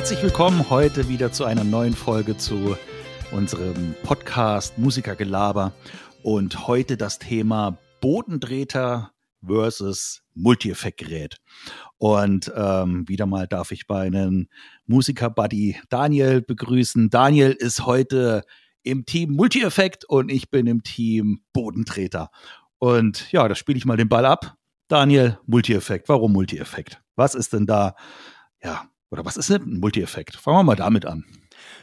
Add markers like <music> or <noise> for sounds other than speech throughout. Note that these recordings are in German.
Herzlich willkommen heute wieder zu einer neuen Folge zu unserem Podcast Musikergelaber und heute das Thema Bodendrehter versus Multi-Effekt-Gerät. Und ähm, wieder mal darf ich meinen Musiker-Buddy Daniel begrüßen. Daniel ist heute im Team Multi-Effekt und ich bin im Team Bodentreter. Und ja, da spiele ich mal den Ball ab. Daniel, Multi-Effekt. Warum Multi-Effekt? Was ist denn da, ja, oder was ist denn ein Multi-Effekt? Fangen wir mal damit an.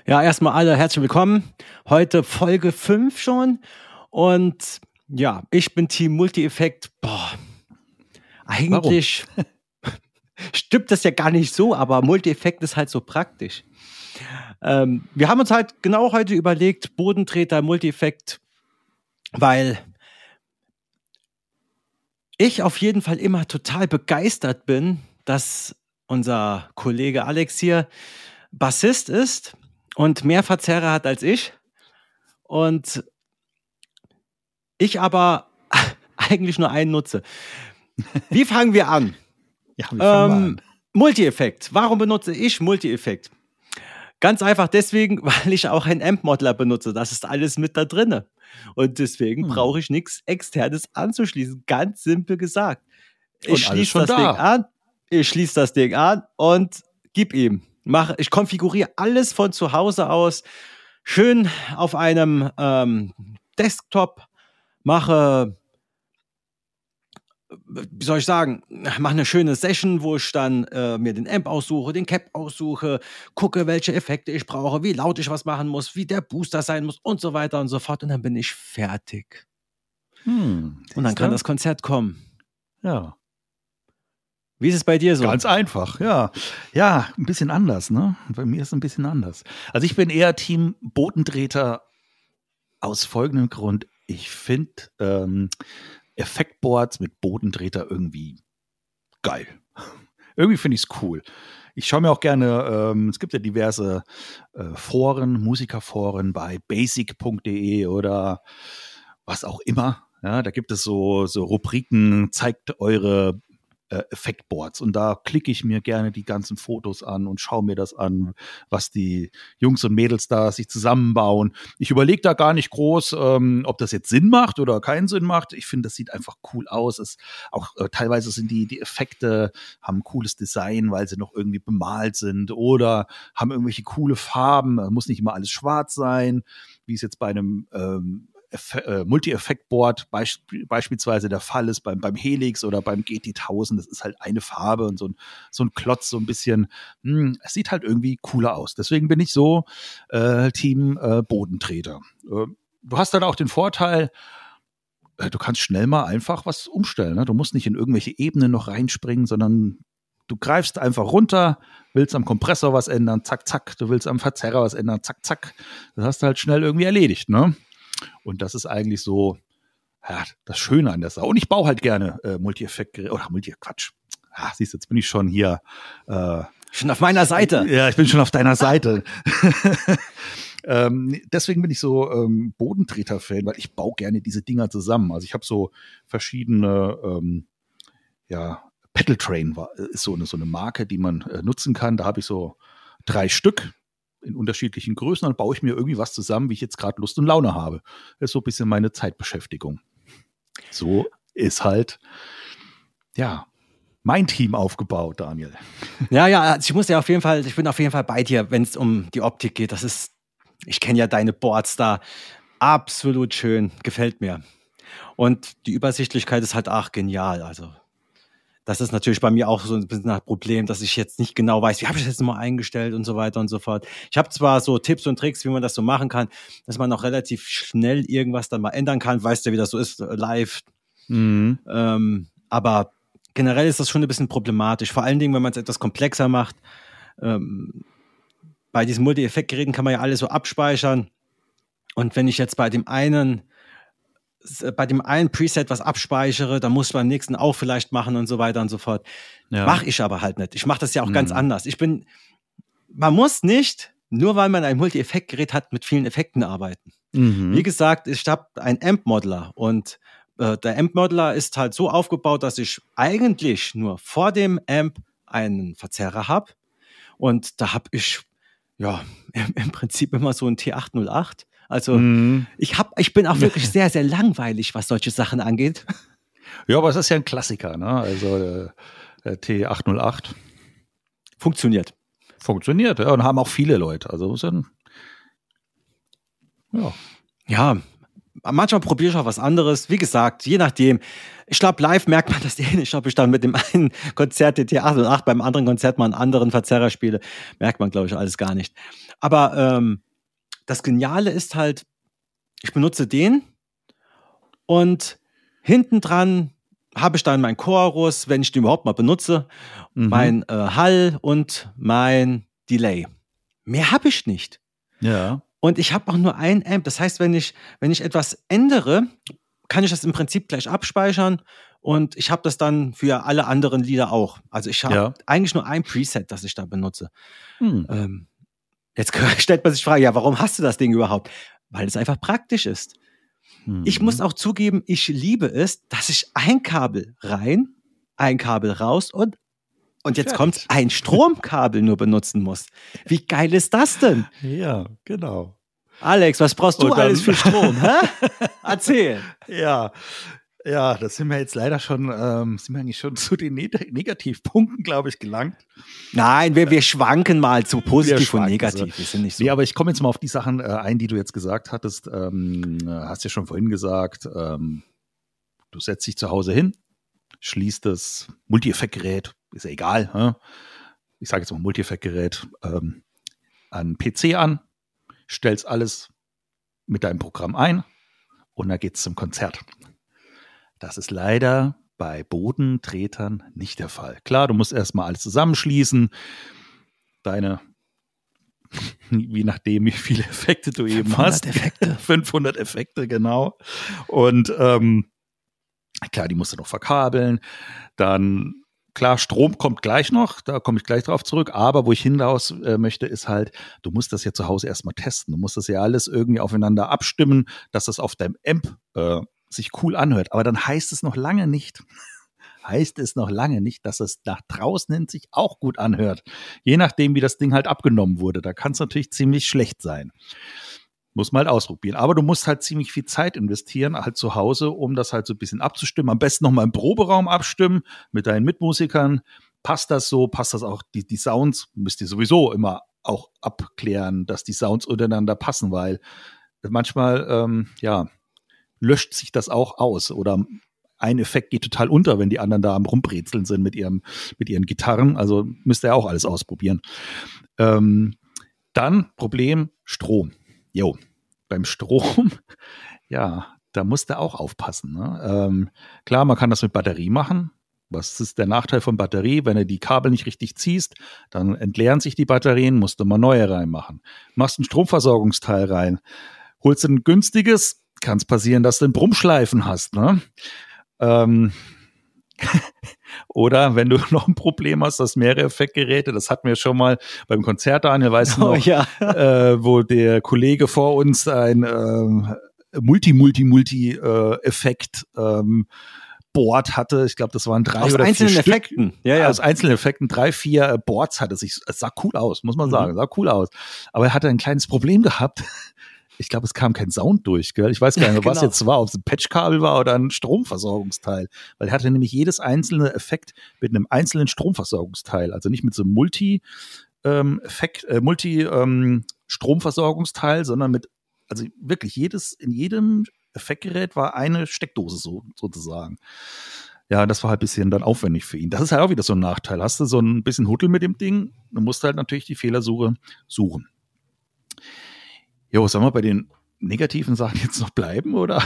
Ja, erstmal alle herzlich willkommen. Heute Folge 5 schon. Und ja, ich bin Team Multi-Effekt. Boah, eigentlich <laughs> stimmt das ja gar nicht so, aber Multi-Effekt ist halt so praktisch. Ähm, wir haben uns halt genau heute überlegt, Bodentreter, Multi-Effekt, weil ich auf jeden Fall immer total begeistert bin, dass unser Kollege Alex hier Bassist ist und mehr Verzerrer hat als ich. Und ich aber <laughs> eigentlich nur einen nutze. Wie fangen wir an? <laughs> Ja, wir fangen ähm, an. Multi-Effekt. Warum benutze ich Multi-Effekt? Ganz einfach deswegen, <laughs> weil ich auch einen Amp-Modeler benutze. Das ist alles mit da drin. Und deswegen hm. brauche ich nichts externes anzuschließen. Ganz simpel gesagt. Ich schließe das da. Ding an, ich schließe das Ding an und gib ihm. Mach, ich konfiguriere alles von zu Hause aus. Schön auf einem ähm, Desktop. Mache wie soll ich sagen, mache eine schöne Session, wo ich dann äh, mir den Amp aussuche, den Cap aussuche, gucke, welche Effekte ich brauche, wie laut ich was machen muss, wie der Booster sein muss und so weiter und so fort. Und dann bin ich fertig. Hm, und dann kann das Konzert kommen. Ja. Wie ist es bei dir so? Ganz einfach, ja. Ja, ein bisschen anders, ne? Bei mir ist es ein bisschen anders. Also ich bin eher Team Bodendrehter aus folgendem Grund. Ich finde, ähm, Effektboards mit Bodendrehter irgendwie geil. irgendwie finde ich es cool. Ich schaue mir auch gerne, ähm, es gibt ja diverse äh, Foren, Musikerforen bei basic.de oder was auch immer. Ja, da gibt es so, so Rubriken, zeigt eure äh, Effektboards. Und da klicke ich mir gerne die ganzen Fotos an und schaue mir das an, was die Jungs und Mädels da sich zusammenbauen. Ich überlege da gar nicht groß, ähm, ob das jetzt Sinn macht oder keinen Sinn macht. Ich finde, das sieht einfach cool aus. Es auch äh, teilweise sind die, die Effekte, haben ein cooles Design, weil sie noch irgendwie bemalt sind oder haben irgendwelche coole Farben. Muss nicht immer alles schwarz sein, wie es jetzt bei einem ähm, äh, Multi-Effekt-Board beisp beispielsweise der Fall ist beim, beim Helix oder beim GT1000. Das ist halt eine Farbe und so ein, so ein Klotz, so ein bisschen. Mh, hm, es sieht halt irgendwie cooler aus. Deswegen bin ich so äh, Team äh, Bodentreter. Äh, du hast dann auch den Vorteil, äh, du kannst schnell mal einfach was umstellen. Ne? Du musst nicht in irgendwelche Ebenen noch reinspringen, sondern du greifst einfach runter, willst am Kompressor was ändern, zack, zack, du willst am Verzerrer was ändern, zack, zack. Das hast du halt schnell irgendwie erledigt, ne? Und das ist eigentlich so ja, das Schöne an der Sache. Und ich baue halt gerne äh, Multi-Effekt-Geräte, oder Multi-Quatsch. Ah, siehst du, jetzt bin ich schon hier. Äh, schon auf meiner Seite. Ja, ich bin schon auf deiner Seite. <laughs> ähm, deswegen bin ich so ähm, Bodentreter-Fan, weil ich baue gerne diese Dinger zusammen. Also ich habe so verschiedene, ähm, ja, Pedal Train war, ist so eine, so eine Marke, die man äh, nutzen kann. Da habe ich so drei Stück in unterschiedlichen Größen, dann baue ich mir irgendwie was zusammen, wie ich jetzt gerade Lust und Laune habe. Das ist so ein bisschen meine Zeitbeschäftigung. So ist halt, ja, mein Team aufgebaut, Daniel. Ja, ja, also ich muss ja auf jeden Fall, ich bin auf jeden Fall bei dir, wenn es um die Optik geht. Das ist, ich kenne ja deine Boards da. Absolut schön, gefällt mir. Und die Übersichtlichkeit ist halt auch genial. Also das ist natürlich bei mir auch so ein bisschen ein Problem, dass ich jetzt nicht genau weiß, wie habe ich das jetzt mal eingestellt und so weiter und so fort. Ich habe zwar so Tipps und Tricks, wie man das so machen kann, dass man auch relativ schnell irgendwas dann mal ändern kann. Weißt du, wie das so ist, äh, live. Mhm. Ähm, aber generell ist das schon ein bisschen problematisch. Vor allen Dingen, wenn man es etwas komplexer macht. Ähm, bei diesen Multi-Effekt-Geräten kann man ja alles so abspeichern. Und wenn ich jetzt bei dem einen bei dem einen Preset was abspeichere, dann muss ich beim nächsten auch vielleicht machen und so weiter und so fort. Ja. Mache ich aber halt nicht. Ich mache das ja auch mhm. ganz anders. Ich bin, man muss nicht, nur weil man ein Multi-Effekt-Gerät hat, mit vielen Effekten arbeiten. Mhm. Wie gesagt, ich habe einen Amp-Modeler und äh, der Amp-Modeler ist halt so aufgebaut, dass ich eigentlich nur vor dem Amp einen Verzerrer habe Und da habe ich ja <laughs> im, im, Prinzip immer so ein T808. Also mhm. ich, hab, ich bin auch <laughs> wirklich sehr, sehr langweilig, was solche Sachen angeht. Ja, aber es ist ja ein Klassiker, ne? Also äh, T808. Funktioniert. Funktioniert, ja, und haben auch viele Leute. Also sind, ja. Ja, manchmal probiere ich auch was anderes. Wie gesagt, je nachdem. Ich glaube, live merkt man das eh nicht, ob ich dann mit dem einen Konzert DT 8 und 8 beim anderen Konzert mal einen anderen Verzerrer spiele. Merkt man, glaube ich, alles gar nicht. Aber ähm, das Geniale ist halt, ich benutze den und hinten dran habe ich dann mein Chorus, wenn ich den überhaupt mal benutze, mhm. mein äh, Hall und mein Delay. Mehr habe ich nicht. Ja. Und ich habe auch nur ein Amp. Das heißt, wenn ich, wenn ich etwas ändere, kann ich das im Prinzip gleich abspeichern und ich habe das dann für alle anderen Lieder auch. Also ich habe ja. eigentlich nur ein Preset, das ich da benutze. Hm. Ähm, jetzt <laughs> stellt man sich die Frage, ja, warum hast du das Ding überhaupt? Weil es einfach praktisch ist. Hm. Ich muss auch zugeben, ich liebe es, dass ich ein Kabel rein, ein Kabel raus und und jetzt kommt ein Stromkabel nur benutzen muss. Wie geil ist das denn? Ja, genau. Alex, was brauchst du dann, alles für Strom? <laughs> Erzähl. Ja, ja, da sind wir jetzt leider schon, ähm, sind wir eigentlich schon <laughs> zu den Neg Negativpunkten, glaube ich, gelangt. Nein, wir, wir schwanken mal zu positiv und negativ. So. Wir sind nicht so. Nee, aber ich komme jetzt mal auf die Sachen äh, ein, die du jetzt gesagt hattest. Ähm, hast ja schon vorhin gesagt, ähm, du setzt dich zu Hause hin, schließt das Multi-Effekt-Gerät ist ja egal, hm? ich sage jetzt mal Multi-Effekt-Gerät, ähm, an PC an, stellst alles mit deinem Programm ein und dann geht's zum Konzert. Das ist leider bei Bodentretern nicht der Fall. Klar, du musst erstmal alles zusammenschließen, deine <laughs> je nachdem, wie viele Effekte du eben hast. Effekte. <laughs> 500 Effekte, genau. Und ähm, klar, die musst du noch verkabeln. Dann Klar, Strom kommt gleich noch, da komme ich gleich drauf zurück, aber wo ich hinaus äh, möchte, ist halt, du musst das ja zu Hause erstmal testen. Du musst das ja alles irgendwie aufeinander abstimmen, dass das auf deinem Amp äh, sich cool anhört. Aber dann heißt es noch lange nicht, <laughs> heißt es noch lange nicht, dass es nach draußen hin sich auch gut anhört. Je nachdem, wie das Ding halt abgenommen wurde. Da kann es natürlich ziemlich schlecht sein. Muss man halt ausprobieren. Aber du musst halt ziemlich viel Zeit investieren, halt zu Hause, um das halt so ein bisschen abzustimmen. Am besten nochmal im Proberaum abstimmen mit deinen Mitmusikern. Passt das so? Passt das auch? Die, die Sounds müsst ihr sowieso immer auch abklären, dass die Sounds untereinander passen, weil manchmal, ähm, ja, löscht sich das auch aus oder ein Effekt geht total unter, wenn die anderen da am Rumbrezeln sind mit ihrem, mit ihren Gitarren. Also müsst ihr auch alles ausprobieren. Ähm, dann Problem Strom. Jo, beim Strom, <laughs> ja, da musst du auch aufpassen. Ne? Ähm, klar, man kann das mit Batterie machen. Was ist der Nachteil von Batterie? Wenn du die Kabel nicht richtig ziehst, dann entleeren sich die Batterien, musst du mal neue reinmachen. Machst ein Stromversorgungsteil rein, holst ein günstiges, kann es passieren, dass du einen Brummschleifen hast. Ne? Ähm, <laughs> Oder wenn du <laughs> noch ein Problem hast, dass mehrere Effektgeräte, das hatten wir schon mal beim Konzert, Daniel, weißt du oh, noch, ja. <laughs> äh, wo der Kollege vor uns ein ähm, Multi-Multi-Multi-Effekt ähm, Board hatte. Ich glaube, das waren drei aus oder einzelnen vier Effekten. Stück. Ja, ja. Aus einzelnen Effekten drei, vier äh, Boards hatte sich. Es sah cool aus, muss man mhm. sagen. Sah cool aus. Aber er hatte ein kleines Problem gehabt ich glaube, es kam kein Sound durch, gell? Ich weiß gar nicht, ja, genau. was jetzt war, ob es ein Patchkabel war oder ein Stromversorgungsteil. Weil er hatte nämlich jedes einzelne Effekt mit einem einzelnen Stromversorgungsteil. Also nicht mit so einem Multi, ähm, Effekt, äh, Multi ähm, Stromversorgungsteil, sondern mit, also wirklich jedes, in jedem Effektgerät war eine Steckdose so, sozusagen. Ja, das war halt ein bisschen dann aufwendig für ihn. Das ist halt auch wieder so ein Nachteil. Hast du so ein bisschen Huddel mit dem Ding, dann musst du halt natürlich die Fehlersuche suchen. Jo, sollen wir bei den negativen Sachen jetzt noch bleiben, oder?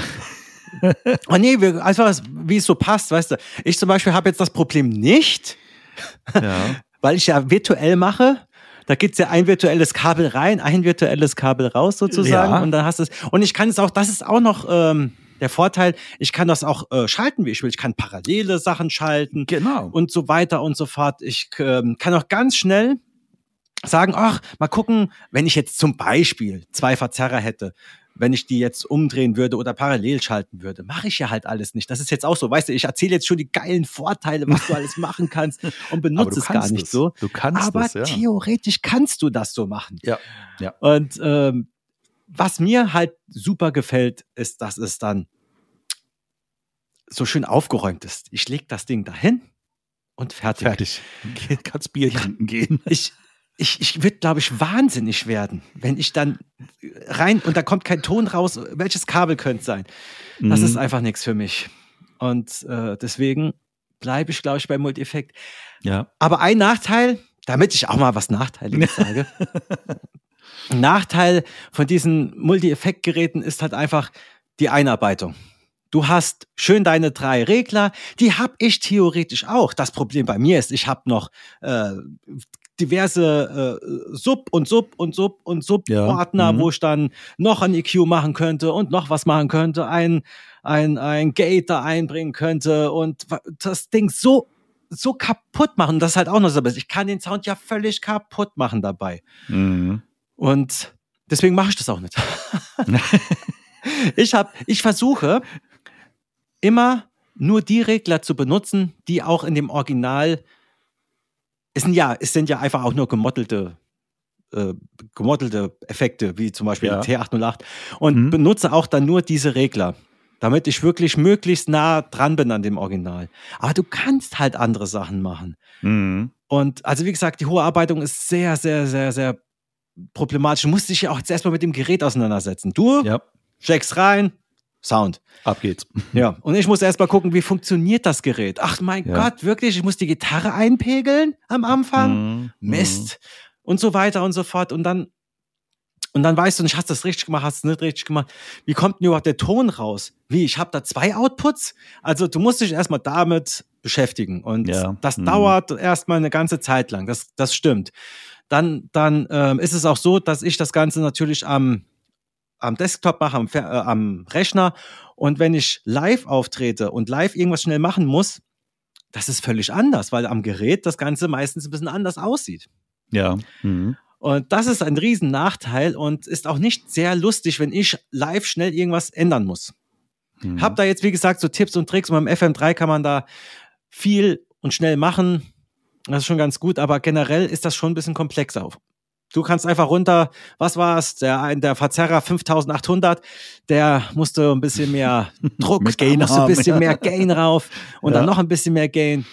oh <laughs> nee, wir, einfach, wie es so passt, weißt du. Ich zum Beispiel habe jetzt das Problem nicht, ja. <laughs> weil ich ja virtuell mache. Da gibt's ja ein virtuelles Kabel rein, ein virtuelles Kabel raus sozusagen. Ja. Und dann hast du es. Und ich kann es auch, das ist auch noch ähm, der Vorteil, ich kann das auch äh, schalten, wie ich will. Ich kann parallele Sachen schalten. Genau. Und so weiter und so fort. Ich ähm, kann auch ganz schnell sagen, ach, mal gucken, wenn ich jetzt zum Beispiel zwei Verzerrer hätte, wenn ich die jetzt umdrehen würde oder parallel schalten würde. Mache ich ja halt alles nicht. Das ist jetzt auch so. Weißt du, ich erzähle jetzt schon die geilen Vorteile, was du alles machen kannst <laughs> und benutze es gar nicht es. so. Du kannst Aber es, ja. theoretisch kannst du das so machen. Ja, ja. Und ähm, was mir halt super gefällt, ist, dass es dann so schön aufgeräumt ist. Ich lege das Ding dahin und fertig. Fertig. Kannst Bier trinken gehen. <laughs> Ich, ich, ich würde, glaube ich, wahnsinnig werden, wenn ich dann rein und da kommt kein Ton raus. Welches Kabel könnte es sein? Das Mhm. ist einfach nichts für mich. Und äh, deswegen bleibe ich, glaube ich, bei Multi-Effekt. Ja. Aber ein Nachteil, damit ich auch mal was Nachteiliges <laughs> sage. Nachteil von diesen Multi-Effekt-Geräten ist halt einfach die Einarbeitung. Du hast schön deine drei Regler, die habe ich theoretisch auch. Das Problem bei mir ist, ich habe noch äh, diverse äh, Sub und Sub und Sub und Sub-Ordner, Ja, mhm. wo ich dann noch ein EQ machen könnte und noch was machen könnte, ein, ein, ein Gate da einbringen könnte und das Ding so so kaputt machen. Das ist halt auch noch so. Ich kann den Sound ja völlig kaputt machen dabei. Mhm. Und deswegen mache ich das auch nicht. <laughs> ich habe, ich versuche immer nur die Regler zu benutzen, die auch in dem Original. Es sind ja, es sind ja einfach auch nur gemodelte, äh, gemodelte Effekte, wie zum Beispiel Ja. die T808 und Mhm. benutze auch dann nur diese Regler, damit ich wirklich möglichst nah dran bin an dem Original. Aber du kannst halt andere Sachen machen. Mhm. Und also wie gesagt, die hohe Arbeitung ist sehr, sehr, sehr, sehr problematisch. Du musst dich ja auch jetzt erstmal mit dem Gerät auseinandersetzen. Du Ja, steckst rein, Sound. ab geht's. <laughs> Ja. Und ich muss erstmal gucken, wie funktioniert das Gerät. Ach mein Ja. Gott, wirklich? Ich muss die Gitarre einpegeln am Anfang? Mhm. Mist. Und so weiter und so fort. Und dann, und dann weißt du nicht, hast du das richtig gemacht, hast du es nicht richtig gemacht. Wie kommt denn überhaupt der Ton raus? Wie, ich habe da zwei Outputs? Also du musst dich erstmal damit beschäftigen. Und Ja. das Mhm. dauert erstmal eine ganze Zeit lang. Das, das stimmt. Dann, dann ähm, ist es auch so, dass ich das Ganze natürlich am, am Desktop mache, am, äh, am Rechner. Und wenn ich live auftrete und live irgendwas schnell machen muss, das ist völlig anders, weil am Gerät das Ganze meistens ein bisschen anders aussieht. Ja. Mhm. Und das ist ein riesen Nachteil und ist auch nicht sehr lustig, wenn ich live schnell irgendwas ändern muss. Mhm. Hab da jetzt, wie gesagt, so Tipps und Tricks. Und beim FM3 kann man da viel und schnell machen. Das ist schon ganz gut, aber generell ist das schon ein bisschen komplexer. Du kannst einfach runter, was war's? Der, der Verzerrer 5800, der musste ein bisschen mehr <laughs> Druck, Mehr Gain musste ein bisschen mehr Gain rauf und dann Ja. noch ein bisschen mehr Gain.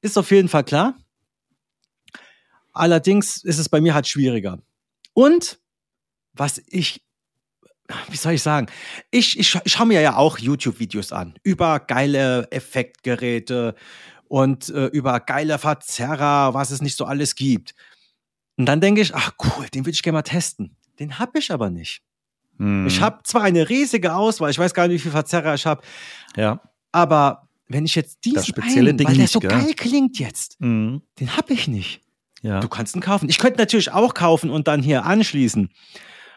Ist auf jeden Fall klar. Allerdings ist es bei mir halt schwieriger. Und was ich, wie soll ich sagen, ich, ich, ich schaue mir ja auch YouTube-Videos an über geile Effektgeräte und äh, über geile Verzerrer, was es nicht so alles gibt. Und dann denke ich, ach cool, den würde ich gerne mal testen. Den habe ich aber nicht. Mhm. Ich habe zwar eine riesige Auswahl, ich weiß gar nicht, wie viel Verzerrer ich habe, Ja. aber wenn ich jetzt diesen Das spezielle einen, Ding weil der nicht, so gell? geil klingt jetzt, Mhm. den habe ich nicht. Ja. Du kannst ihn kaufen. Ich könnte natürlich auch kaufen und dann hier anschließen.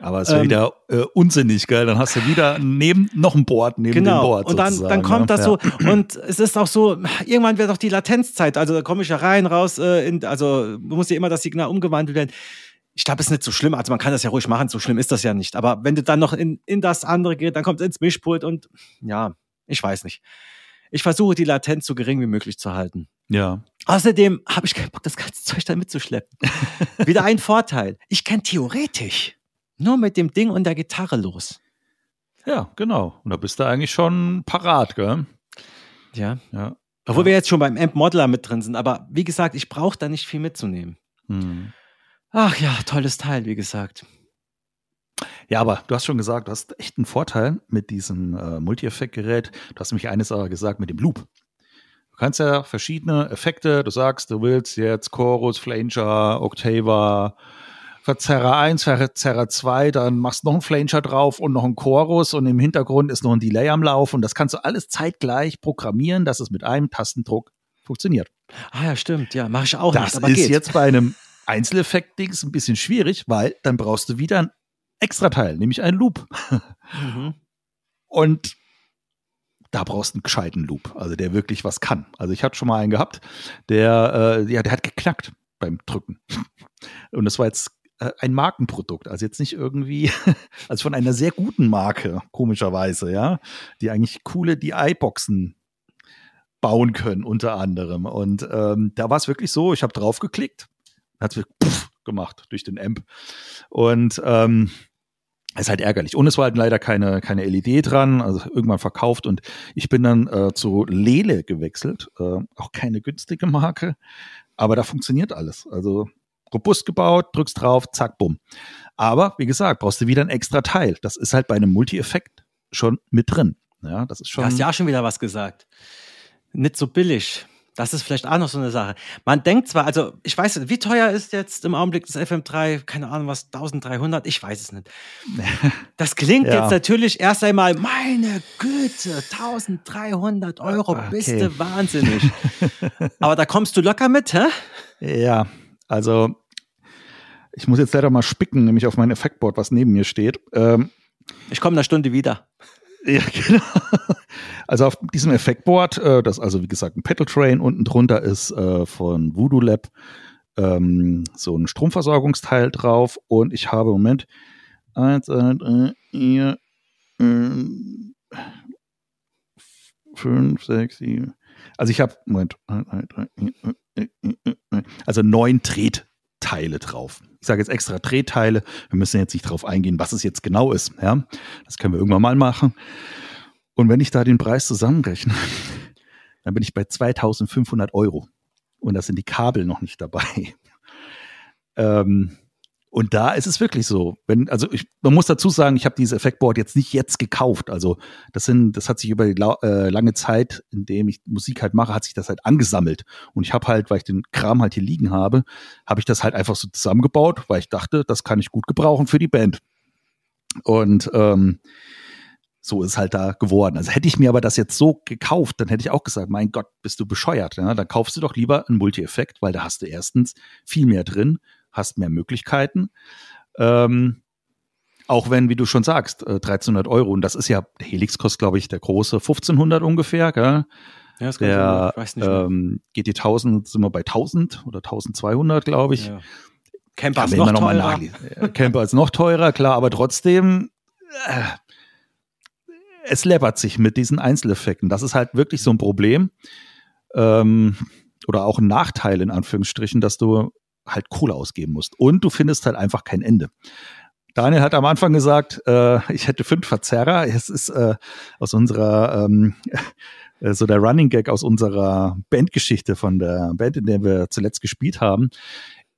Aber es wäre Ähm, wieder äh, unsinnig, gell? Dann hast du wieder neben noch ein Board neben dem Genau. Board. Und dann, dann kommt ne? das ja. so. Und es ist auch so, irgendwann wird auch die Latenzzeit. Also da komme ich ja rein, raus. Äh, in, also muss ja immer das Signal umgewandelt werden. Ich glaube, es ist nicht so schlimm. Also man kann das ja ruhig machen. So schlimm ist das ja nicht. Aber wenn du dann noch in, in das andere geht, dann kommt es ins Mischpult und ja, ich weiß nicht. Ich versuche die Latenz so gering wie möglich zu halten. Ja. Außerdem habe ich keinen Bock, das ganze Zeug da mitzuschleppen. <laughs> Wieder ein Vorteil. Ich kann theoretisch nur mit dem Ding und der Gitarre los. Ja, genau. Und da bist du eigentlich schon parat, gell? Ja. Ja. Obwohl wir jetzt schon beim Amp Modeler mit drin sind. Aber wie gesagt, ich brauche da nicht viel mitzunehmen. Mhm. Ach ja, tolles Teil, wie gesagt. Ja, aber du hast schon gesagt, du hast echt einen Vorteil mit diesem äh, Multi-Effekt-Gerät. Du hast nämlich eines aber gesagt mit dem Loop. Du kannst ja verschiedene Effekte, du sagst, du willst jetzt Chorus, Flanger, Octava, Verzerrer 1, Verzerrer 2, dann machst du noch einen Flanger drauf und noch einen Chorus und im Hintergrund ist noch ein Delay am Lauf und das kannst du alles zeitgleich programmieren, dass es mit einem Tastendruck funktioniert. Ah ja, stimmt. Ja, mache ich auch Das nicht. Ist geht. jetzt bei einem Einzeleffekt-Dings ein bisschen schwierig, weil dann brauchst du wieder ein extra Teil, nämlich einen Loop. Mhm. Und da brauchst du einen gescheiten Loop, also der wirklich was kann. Also ich hatte schon mal einen gehabt, der, äh, ja, der hat geknackt beim Drücken. Und das war jetzt äh, ein Markenprodukt. Also jetzt nicht irgendwie, <laughs> also von einer sehr guten Marke, komischerweise, ja, die eigentlich coole DI-Boxen bauen können, unter anderem. Und ähm, da war es wirklich so, ich habe drauf geklickt, hat es gemacht durch den Amp. Und ähm, ist halt ärgerlich. Und es war halt leider keine, keine LED dran, also irgendwann verkauft. Und ich bin dann äh, zu Lele gewechselt. Äh, auch keine günstige Marke, aber da funktioniert alles. Also robust gebaut, drückst drauf, zack, bumm. Aber wie gesagt, brauchst du wieder ein extra Teil. Das ist halt bei einem Multi-Effekt schon mit drin. Ja, das ist schon. Du hast ja auch schon wieder was gesagt. Nicht so billig. Das ist vielleicht auch noch so eine Sache. Man denkt zwar, also ich weiß nicht, wie teuer ist jetzt im Augenblick das FM3, keine Ahnung was, 1300, ich weiß es nicht. <laughs> Das klingt ja. jetzt natürlich erst einmal, meine Güte, 1300 Euro, okay. bist du wahnsinnig. Aber da kommst du locker mit, hä? Ja, also ich muss jetzt leider mal spicken, nämlich auf mein Effektboard, was neben mir steht. Ähm, ich komme in einer Stunde wieder. <laughs> Ja, genau. Also auf diesem Effektboard, äh, das also wie gesagt ein Pedal Train unten drunter ist äh, von Voodoo Lab, ähm, so ein Stromversorgungsteil drauf und ich habe im Moment eins, drei, vier, fünf, sechs, sieben. Also ich habe, Moment, also neun Tretteile drauf. Ich sage jetzt extra Drehteile. Wir müssen jetzt nicht darauf eingehen, was es jetzt genau ist. Ja, das können wir irgendwann mal machen. Und wenn ich da den Preis zusammenrechne, <laughs> dann bin ich bei 2500 Euro. Und da sind die Kabel noch nicht dabei. <laughs> ähm, und da ist es wirklich so. Wenn, also ich, man muss dazu sagen, ich habe dieses Effektboard jetzt nicht jetzt gekauft. Also das sind, das hat sich über die äh, lange Zeit, in dem ich Musik halt mache, hat sich das halt angesammelt. Und ich habe halt, weil ich den Kram halt hier liegen habe, habe ich das halt einfach so zusammengebaut, weil ich dachte, das kann ich gut gebrauchen für die Band. Und ähm, so ist halt da geworden. Also hätte ich mir aber das jetzt so gekauft, dann hätte ich auch gesagt, mein Gott, bist du bescheuert. Ja? Dann kaufst du doch lieber einen Multi-Effekt, weil da hast du erstens viel mehr drin, hast mehr Möglichkeiten. Ähm, auch wenn, wie du schon sagst, äh, 1300 Euro, und das ist ja, der Helix kostet, glaube ich, der große 1500 ungefähr, gell? Ja, das der ich weiß nicht ähm, GT 1000 sind wir bei 1000 oder 1200, glaube ich. Ja. Camper ist noch teurer. Camper ist noch teurer, klar, aber trotzdem, äh, es läppert sich mit diesen Einzeleffekten. Das ist halt wirklich so ein Problem. Ähm, oder auch ein Nachteil in Anführungsstrichen, dass du halt Kohle ausgeben musst. Und du findest halt einfach kein Ende. Daniel hat am Anfang gesagt, äh, ich hätte fünf Verzerrer. Es ist äh, aus unserer ähm, <laughs> äh, so der Running Gag aus unserer Bandgeschichte von der Band, in der wir zuletzt gespielt haben.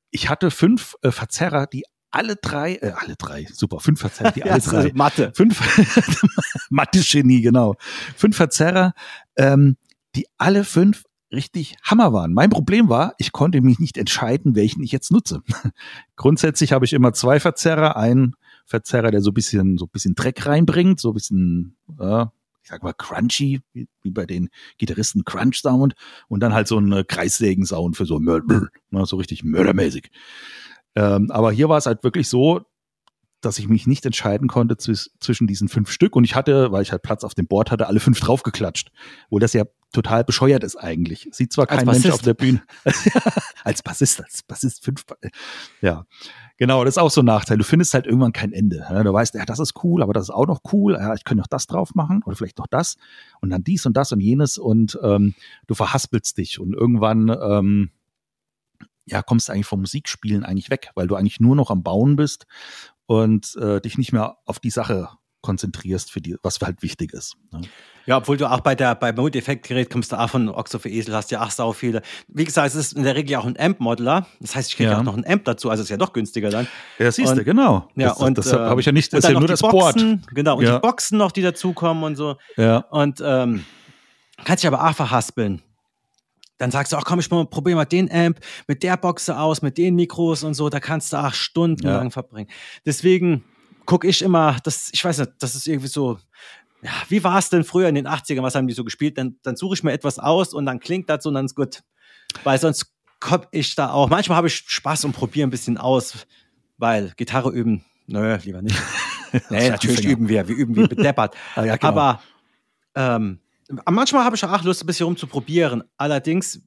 Ich hatte fünf äh, Verzerrer, die alle drei, äh, alle drei, super, fünf Verzerrer, die <laughs> alle drei. Mathe. Fünf, <laughs> Mathe-Genie, genau. Fünf Verzerrer, ähm, die alle fünf richtig Hammer waren. Mein Problem war, ich konnte mich nicht entscheiden, welchen ich jetzt nutze. <laughs> Grundsätzlich habe ich immer zwei Verzerrer, einen Verzerrer, der so ein bisschen, so ein bisschen Dreck reinbringt, so ein bisschen, äh, ich sag mal, crunchy, wie, wie bei den Gitarristen Crunch Sound und dann halt so ein Kreissägen-Sound für so Mörder, ne, so richtig mördermäßig. Ähm, aber hier war es halt wirklich so, dass ich mich nicht entscheiden konnte zwischen diesen fünf Stück. Und ich hatte, weil ich halt Platz auf dem Board hatte, alle fünf draufgeklatscht. Wo das ja total bescheuert ist eigentlich. Sieht zwar kein Mensch auf der Bühne. <laughs> als Bassist, als Bassist fünf. Ja, genau, das ist auch so ein Nachteil. Du findest halt irgendwann kein Ende. Du weißt, ja, das ist cool, aber das ist auch noch cool. Ja, ich könnte noch das drauf machen oder vielleicht noch das und dann dies und das und jenes und ähm, du verhaspelst dich und irgendwann ähm, ja, kommst du eigentlich vom Musikspielen eigentlich weg, weil du eigentlich nur noch am Bauen bist und äh, dich nicht mehr auf die Sache konzentrierst, für die, was halt wichtig ist. Ne? Ja, obwohl du auch bei der bei Multi-Effekt-Gerät kommst du auch von Oxo für Esel, hast ja auch sau viele. Wie gesagt, es ist in der Regel auch ein Amp-Modeler. Das heißt, ich kriege ja. auch noch ein Amp dazu, also ist ja doch günstiger dann. Ja, siehst du, genau. Ja, das, und das, das habe ich ja nicht, das ist ja nur das Boxen, Board. Genau, und ja. die Boxen noch, die dazukommen und so. Ja. Und ähm, kannst dich aber auch verhaspeln. Dann sagst du, ach komm, ich mal, probier mal den Amp mit der Boxe aus, mit den Mikros und so, da kannst du acht Stunden ja. lang verbringen. Deswegen gucke ich immer, das, ich weiß nicht, das ist irgendwie so, ja, wie war es denn früher in den 80ern, was haben die so gespielt? Dann, dann suche ich mir etwas aus und dann klingt das so und dann ist gut. Weil sonst komme ich da auch, manchmal habe ich Spaß und probiere ein bisschen aus, weil Gitarre üben, nö, lieber nicht. <laughs> nee, natürlich üben wir, wir üben wie bedeppert. <laughs> ah, ja, genau. Aber ähm, manchmal habe ich auch Lust, ein bisschen rumzuprobieren. Allerdings,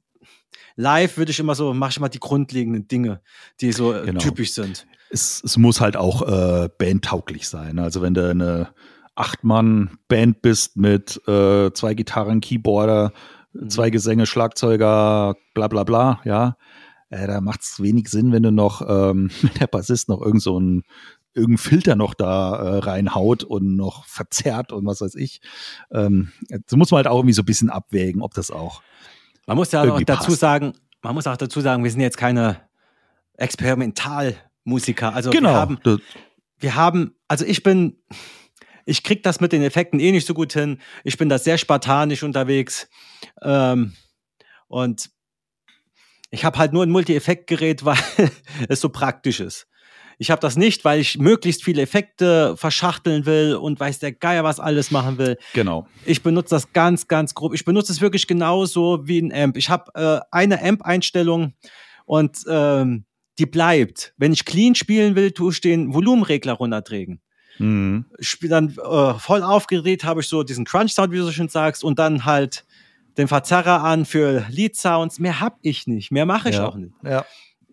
live würde ich immer so, mache ich mal die grundlegenden Dinge, die so äh, genau. typisch sind. Es, es muss halt auch äh, bandtauglich sein. Also wenn du eine Acht-Mann-Band bist mit äh, zwei Gitarren, Keyboarder, mhm. zwei Gesänge, Schlagzeuger, bla bla bla, ja, äh, da macht es wenig Sinn, wenn du noch, ähm, <laughs> der Bassist noch irgend so ein irgendein Filter noch da äh, reinhaut und noch verzerrt und was weiß ich. Ähm, das muss man halt auch irgendwie so ein bisschen abwägen, ob das auch. Man muss ja auch dazu passt. sagen, man muss auch dazu sagen, wir sind jetzt keine Experimentalmusiker. Also genau. wir haben, wir haben, also ich bin, ich krieg das mit den Effekten eh nicht so gut hin. Ich bin da sehr spartanisch unterwegs. Ähm, und ich habe halt nur ein Multi-Effekt-Gerät, <laughs> weil es so praktisch ist. Ich habe das nicht, weil ich möglichst viele Effekte verschachteln will und weiß der Geier was alles machen will. Genau. Ich benutze das ganz, ganz grob. Ich benutze es wirklich genauso wie ein Amp. Ich habe äh, eine Amp-Einstellung und ähm, die bleibt. Wenn ich clean spielen will, tue ich den Volumenregler runterdrehen. Mhm. Spiel dann äh, voll aufgedreht, habe ich so diesen Crunch-Sound, wie du so schön sagst, und dann halt den Verzerrer an für Lead-Sounds. Mehr habe ich nicht, mehr mache ich ja. auch nicht. Ja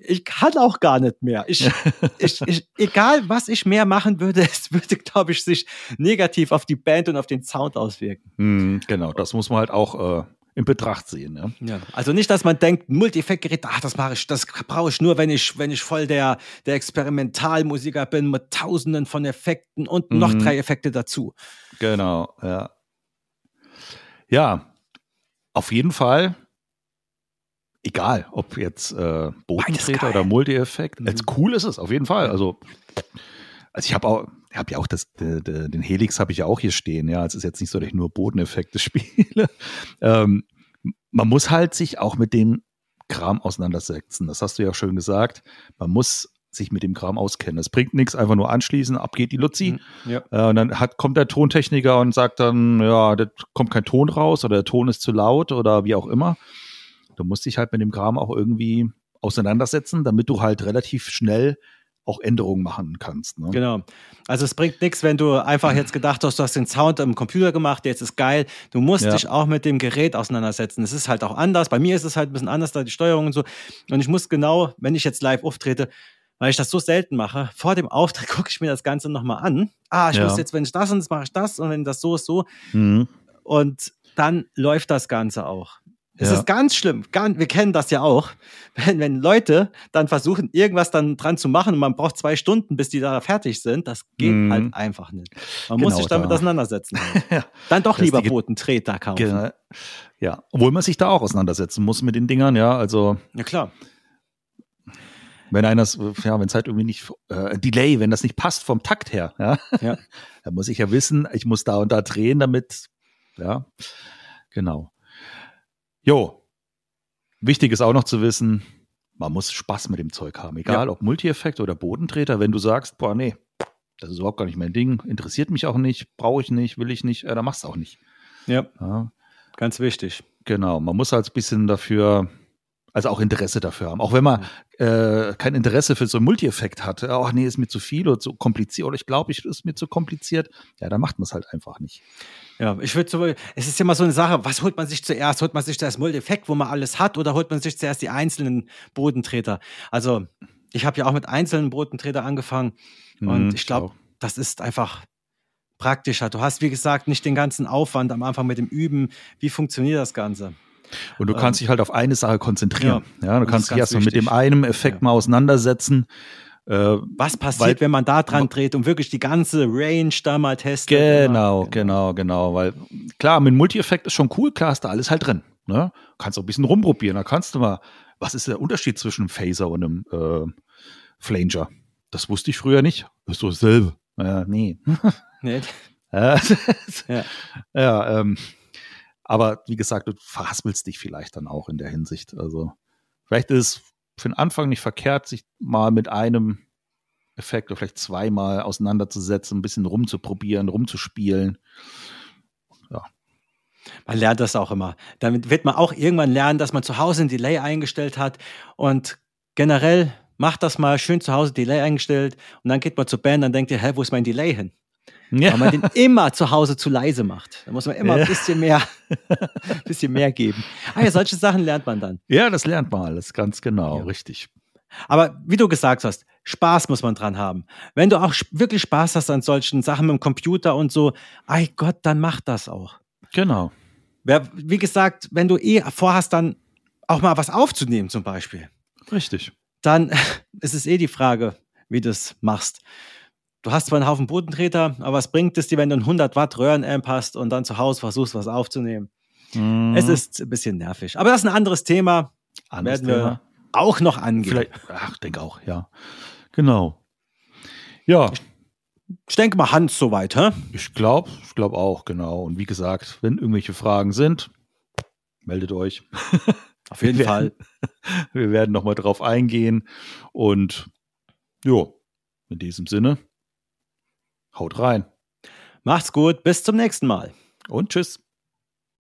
ich kann auch gar nicht mehr. Ich, <laughs> ich, ich, egal, was ich mehr machen würde, <laughs> es würde, glaube ich, sich negativ auf die Band und auf den Sound auswirken. Mm, genau, das muss man halt auch äh, in Betracht ziehen. Ja. ja. also nicht, dass man denkt, Multi-Effekt-Gerät, ach, das mache ich, das brauche ich nur, wenn ich, wenn ich voll der, der Experimentalmusiker bin mit Tausenden von Effekten und mhm. noch drei Effekte dazu. Genau, ja. Ja, auf jeden Fall egal, ob jetzt äh, Bodentreter oder Multi-Effekt. Mhm. cool ist es, auf jeden Fall. Also, also ich habe auch, habe ja auch das, de, de, den Helix habe ich ja auch hier stehen. Ja, es ist jetzt nicht so, dass ich nur Bodeneffekte <laughs> spiele. ähm, man muss halt sich auch mit dem Kram auseinandersetzen. Das hast du ja auch schön gesagt. Man muss sich mit dem Kram auskennen. Es bringt nichts, einfach nur anschließen, ab geht die Luzi. Mhm, ja. Äh, und dann hat, kommt der Tontechniker und sagt dann, ja, da kommt kein Ton raus oder der Ton ist zu laut oder wie auch immer. Du musst dich halt mit dem Kram auch irgendwie auseinandersetzen, damit du halt relativ schnell auch Änderungen machen kannst. Ne? Genau. Also es bringt nichts, wenn du einfach jetzt gedacht hast, du hast den Sound im Computer gemacht, jetzt ist geil. Du musst ja. dich auch mit dem Gerät auseinandersetzen. Es ist halt auch anders. Bei mir ist es halt ein bisschen anders, da die Steuerung und so. Und ich muss genau, wenn ich jetzt live auftrete, weil ich das so selten mache, vor dem Auftritt <laughs> gucke ich mir das Ganze nochmal an. Ah, ich ja. muss jetzt, wenn ich das und das mache ich das und wenn das so ist, so. Mhm. Und dann läuft das Ganze auch. Es ja. ist ganz schlimm. wir kennen das ja auch. <laughs> Wenn, wenn Leute dann versuchen, irgendwas dann dran zu machen und man braucht zwei Stunden, bis die da fertig sind, das geht mhm. halt einfach nicht. Man genau muss sich damit da. auseinandersetzen. <laughs> ja. Dann doch das lieber Bodentreter kaufen. Genau. Ja, obwohl man sich da auch auseinandersetzen muss mit den Dingern, ja, also. Ja, klar. Wenn einer, ja, wenn es halt irgendwie nicht, äh, Delay, wenn das nicht passt vom Takt her, ja, ja. <laughs> dann muss ich ja wissen, ich muss da und da drehen, damit, ja, genau. Jo. Wichtig ist auch noch zu wissen, man muss Spaß mit dem Zeug haben. Egal ja. ob Multi-Effekt oder Bodentreter. Wenn du sagst, boah, nee, das ist überhaupt gar nicht mein Ding, interessiert mich auch nicht, brauche ich nicht, will ich nicht, äh, dann machst du auch nicht. Ja. ja. Ganz wichtig. Genau. Man muss halt ein bisschen dafür, also auch Interesse dafür haben. Auch wenn man äh, kein Interesse für so einen Multi-Effekt hat. Ach nee, ist mir zu viel oder zu kompliziert oder ich glaube, ich ist mir zu kompliziert. Ja, dann macht man es halt einfach nicht. Ja, ich würde so, es ist immer so eine Sache, was holt man sich zuerst? Holt man sich zuerst Multi-Effekt, wo man alles hat, oder holt man sich zuerst die einzelnen Bodentreter? Also, ich habe ja auch mit einzelnen Bodentreter angefangen mhm, und ich glaube, das ist einfach praktischer. Du hast, wie gesagt, nicht den ganzen Aufwand am Anfang mit dem Üben. Wie funktioniert das Ganze? Und du kannst ähm, dich halt auf eine Sache konzentrieren. Ja, ja du kannst dich erstmal mit dem einen Effekt ja. mal auseinandersetzen. Äh, Was passiert, weil, wenn man da dran dreht und wirklich die ganze Range da mal testet? Genau, genau, genau. Weil klar, mit Multi-Effekt ist schon cool, klar ist da alles halt drin. Ne? Kannst auch ein bisschen rumprobieren. Da kannst du mal, was ist der Unterschied zwischen einem Phaser und einem äh, Flanger? Das wusste ich früher nicht. Das ist so dasselbe. Ja, nee. <laughs> <laughs> Ja, ja ähm, aber wie gesagt, du verhaspelst dich vielleicht dann auch in der Hinsicht. Also vielleicht ist für den Anfang nicht verkehrt, sich mal mit einem Effekt oder vielleicht zweimal auseinanderzusetzen, ein bisschen rumzuprobieren, rumzuspielen. Ja. Man lernt das auch immer. Damit wird man auch irgendwann lernen, dass man zu Hause ein Delay eingestellt hat und generell macht das mal schön zu Hause Delay eingestellt und dann geht man zur Band, dann denkt ihr, hä, wo ist mein Delay hin? Ja. Weil man den immer zu Hause zu leise macht. Da muss man immer ja. ein bisschen mehr, <laughs> bisschen mehr geben. Ah ja, solche Sachen lernt man dann. Ja, das lernt man alles, ganz genau, ja. richtig. Aber wie du gesagt hast, Spaß muss man dran haben. Wenn du auch wirklich Spaß hast an solchen Sachen mit dem Computer und so, ei Gott, dann mach das auch. Genau. Wie gesagt, wenn du eh vorhast, dann auch mal was aufzunehmen zum Beispiel. Richtig. Dann <laughs> ist es eh die Frage, wie du es machst. Du hast zwar einen Haufen Bodentreter, aber was bringt es dir, wenn du einen 100 Watt Röhrenamp hast und dann zu Hause versuchst, was aufzunehmen? Mhm. Es ist ein bisschen nervig. Aber das ist ein anderes Thema. Anderes werden wir Thema. auch noch angehen. Vielleicht, ach, denke auch, ja. Genau. Ja. Ich, ich denke mal Hans soweit, hä? Ich glaube, ich glaube auch, genau. Und wie gesagt, wenn irgendwelche Fragen sind, meldet euch. <laughs> Auf jeden wir Fall. Werden, <laughs> wir werden nochmal drauf eingehen. Und jo, in diesem Sinne, haut rein. Macht's gut, bis zum nächsten Mal. Und tschüss.